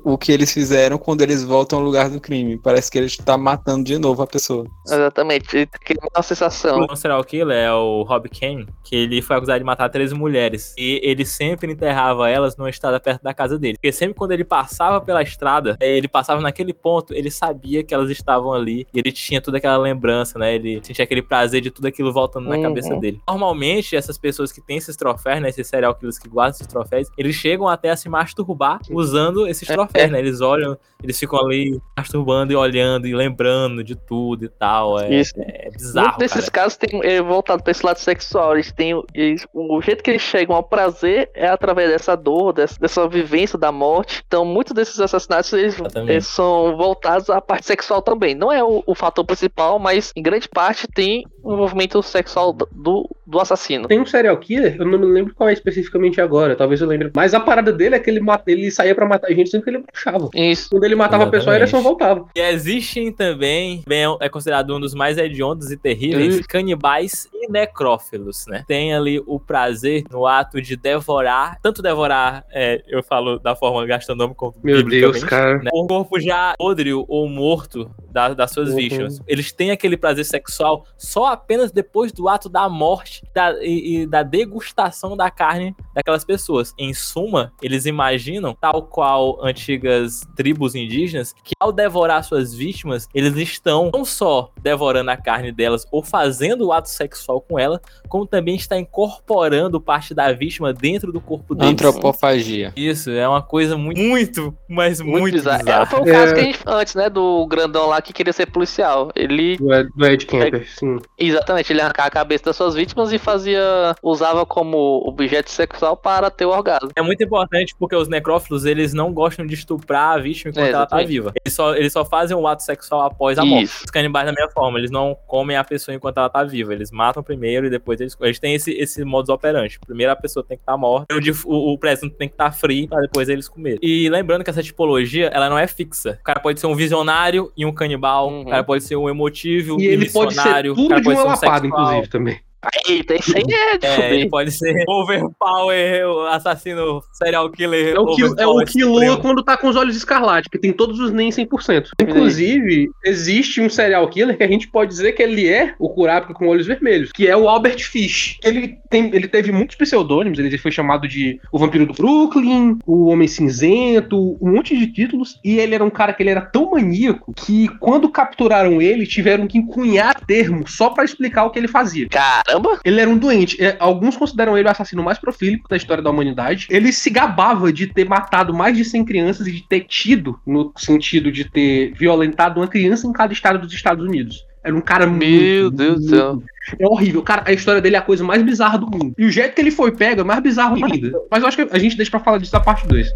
o que eles fizeram quando eles voltam ao lugar do crime. Parece que eles estão matando de novo a pessoa. Exatamente. Cria uma sensação. O serial killer é o Rob Kane, que ele foi acusado de matar três mulheres. E ele sempre enterrava elas numa estrada perto da casa dele. Porque sempre quando ele passava pela estrada, eh, ele passava naquele ponto, ele sabia que elas estavam ali. E ele tinha toda aquela lembrança, né? Ele sentia aquele prazer de tudo aquilo voltando na Uhum. cabeça dele. Normalmente, essas pessoas que têm esses troféus, né? Esses serial killers que guardam esses troféus, eles chegam até a se masturbar usando esses troféus, né? Eles olham, eles ficam ali masturbando e olhando e lembrando de tudo e tal. É, Isso. é bizarro. Muitos desses cara. casos tem é, voltado pra esse lado sexual. Eles têm. eles- o jeito que eles chegam ao prazer é através dessa dor, dessa, dessa vivência da morte. Então, muitos desses assassinatos eles, eles são voltados à parte sexual também. Não é o, o fator principal, mas em grande parte tem envolvimento sexual do, do assassino. Tem um serial killer, eu não me lembro qual é especificamente agora, talvez eu lembre. Mas a parada dele é que ele, mata, ele saía pra matar gente sempre que ele achava. Isso. Quando ele matava a pessoa, Exatamente. ereção voltava. E existem também, bem, é considerado um dos mais hediondos e terríveis, Uhum. canibais e necrófilos, né? Tem ali o prazer no ato de devorar, tanto devorar, é, eu falo da forma gastronômica como Meu Deus, cara. né? O corpo já podre ou morto da- das suas Uhum. vítimas. Eles têm aquele prazer sexual só apenas depois do ato da morte da- e, e da degustação da carne daquelas pessoas. Em suma, eles imaginam, tal qual antigas tribos indígenas, que ao devorar suas vítimas, eles estão não só devorando a carne delas ou fazendo o ato sexual com ela, como também está incorporando parte da vítima dentro do corpo deles. Antropofagia. Isso, é uma coisa muito, muito, mas muito, Muito, bizarro. bizarra. É, foi o É. caso que a gente, antes, né? Do grandão lá que queria ser policial. Ele Do Ed, do Ed Kemper, sim. Exatamente, ele arrancava a cabeça das suas vítimas e fazia. usava como objeto sexual para ter o orgasmo. É muito importante porque os necrófilos, eles não gostam de estuprar a vítima enquanto É, ela tá viva. Eles só, eles só fazem o ato sexual após a morte. Isso. Os canibais da mesma forma, eles não comem a pessoa enquanto ela tá viva. Eles matam primeiro e depois eles... Eles têm esse, esse modus operandi. Primeiro a pessoa tem que estar morta, o, o, presunto tem que estar frio pra depois eles comerem. E lembrando que essa tipologia, ela não é fixa. O cara pode ser um visionário e um canibal. Uhum. O cara pode ser um emotivo E ele pode ser tudo cara de pode uma ser um lapada, sexual. inclusive, também. Eita, isso aí é de É, ele pode ser overpower, o assassino serial killer. É o, que, é o supremo. quando tá com os olhos escarlate, que tem todos os NEM 100%. Inclusive, existe um serial killer que a gente pode dizer que ele é o Kurapika com olhos vermelhos, que é o Albert Fish. Ele, tem, ele teve muitos pseudônimos, ele foi chamado de o Vampiro do Brooklyn, o Homem Cinzento, um monte de títulos, e ele era um cara que ele era tão maníaco que quando capturaram ele, tiveram que encunhar termo só pra explicar o que ele fazia. Caramba! Ele era um doente. É, alguns consideram ele o assassino mais profílico da história da humanidade. Ele se gabava de ter matado mais de 100 crianças e de ter tido, no sentido de ter violentado uma criança em cada estado dos Estados Unidos. Era um cara Meu muito, Deus do céu. É horrível. Cara, a história dele é a coisa mais bizarra do mundo. E o jeito que ele foi pego é mais bizarro ainda. Mas eu acho que a gente deixa pra falar disso na parte 2.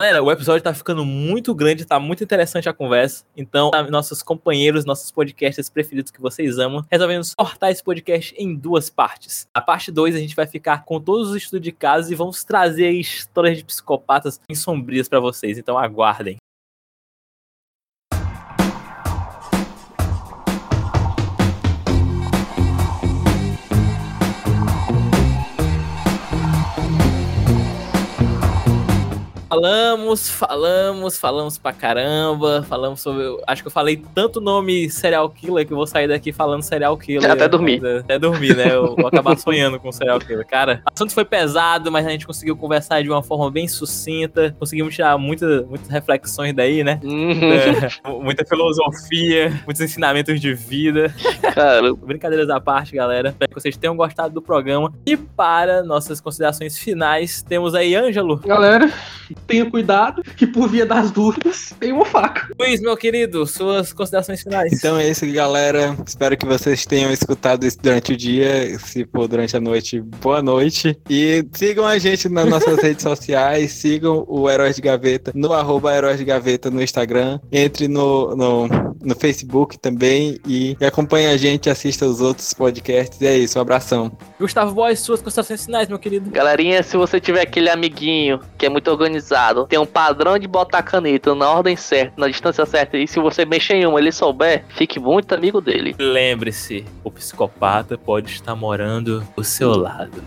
Galera, o episódio tá ficando muito grande, tá muito interessante a conversa. Então, tá, nossos companheiros, nossos podcasts preferidos que vocês amam, resolvemos cortar esse podcast em duas partes. A parte 2 a gente vai ficar com todos os estudos de casos e vamos trazer histórias de psicopatas bem sombrias pra vocês. Então, aguardem. Falamos, falamos, falamos pra caramba, falamos sobre. Acho que eu falei tanto nome serial killer que eu vou sair daqui falando serial killer. Até dormir. Até dormir, né? Eu vou acabar sonhando com serial killer. Cara, o assunto foi pesado, mas a gente conseguiu conversar de uma forma bem sucinta. Conseguimos tirar muita, muitas reflexões daí, né? Uhum. É, muita filosofia, muitos ensinamentos de vida. Cara, Brincadeiras à parte, galera. Espero que vocês tenham gostado do programa. E para nossas considerações finais, temos aí Ângelo. Galera, tenha cuidado que por via das dúvidas tem uma faca. Luiz, meu querido, suas considerações finais. Então é isso, galera. Espero que vocês tenham escutado isso durante o dia. Se for durante a noite, boa noite. E sigam a gente nas nossas redes sociais. Sigam o Heróis de Gaveta no arroba Heróis de Gaveta no Instagram. Entre no, no, no Facebook também. E, e acompanhe a gente, assista os outros podcasts. E é isso, um abração. Gustavo Boys, suas considerações finais, meu querido. galerinha, se você tiver aquele amiguinho que é muito organizado, tem um padrão de botar caneta na ordem certa, na distância certa, e se você mexer em uma ele souber, fique muito amigo dele. Lembre-se, o psicopata pode estar morando do seu lado.